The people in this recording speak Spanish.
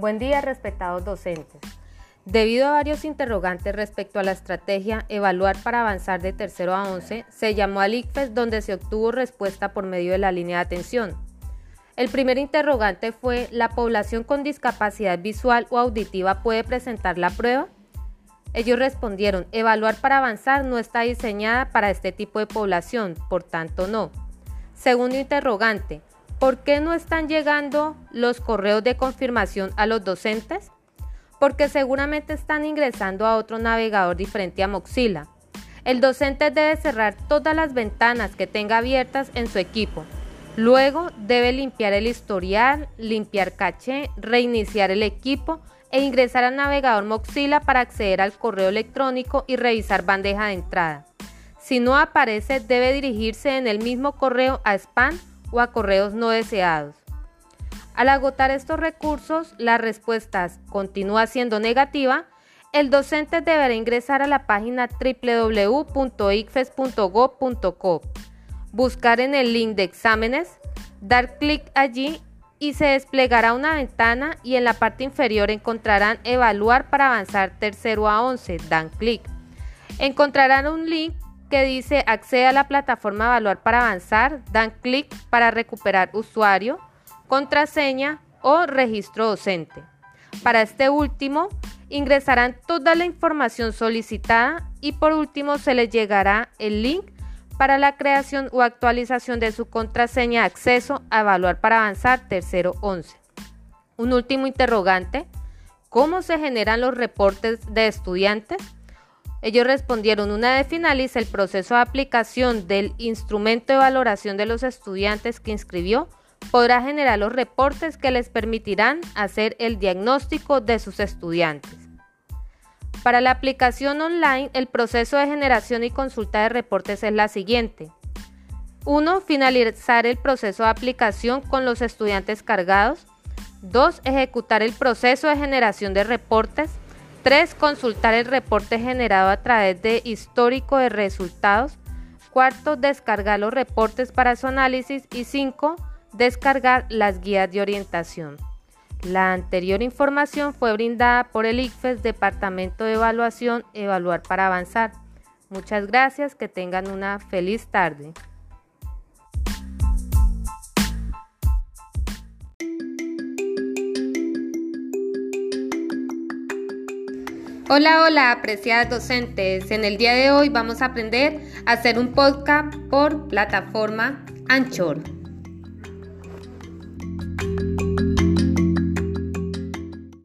Buen día, respetados docentes. Debido a varios interrogantes respecto a la estrategia Evaluar para avanzar de tercero a 11, se llamó al ICFES donde se obtuvo respuesta por medio de la línea de atención. El primer interrogante fue, ¿la población con discapacidad visual o auditiva puede presentar la prueba? Ellos respondieron, evaluar para avanzar no está diseñada para este tipo de población, por tanto no. Segundo interrogante, ¿por qué no están llegando los correos de confirmación a los docentes? Porque seguramente están ingresando a otro navegador diferente a Moxila. El docente debe cerrar todas las ventanas que tenga abiertas en su equipo. Luego debe limpiar el historial, limpiar caché, reiniciar el equipo e ingresar al navegador Moxila para acceder al correo electrónico y revisar bandeja de entrada. Si no aparece, debe dirigirse en el mismo correo a spam o a correos no deseados. Al agotar estos recursos, la respuesta continúa siendo negativa. El docente deberá ingresar a la página www.icfes.gov.co, buscar en el link de exámenes, dar clic allí y se desplegará una ventana y en la parte inferior encontrarán Evaluar para avanzar tercero a 11. Dan clic. Encontrarán un link que dice accede a la plataforma Evaluar para avanzar, dan clic para recuperar usuario, contraseña o registro docente. Para este último, ingresarán toda la información solicitada y por último se les llegará el link para la creación o actualización de su contraseña de acceso a Evaluar para avanzar tercero 11. Un último interrogante, ¿cómo se generan los reportes de estudiantes? Ellos respondieron, una vez finalice el proceso de aplicación del instrumento de valoración de los estudiantes que inscribió, podrá generar los reportes que les permitirán hacer el diagnóstico de sus estudiantes. Para la aplicación online, el proceso de generación y consulta de reportes es la siguiente. 1. Finalizar el proceso de aplicación con los estudiantes cargados. 2. Ejecutar el proceso de generación de reportes. 3. Consultar el reporte generado a través de histórico de resultados. 4. Descargar los reportes para su análisis. Y 5. Descargar las guías de orientación. La anterior información fue brindada por el ICFES Departamento de Evaluación Evaluar para Avanzar. Muchas gracias, que tengan una feliz tarde. Hola, hola, apreciadas docentes. En el día de hoy vamos a aprender a hacer un podcast por plataforma Anchor.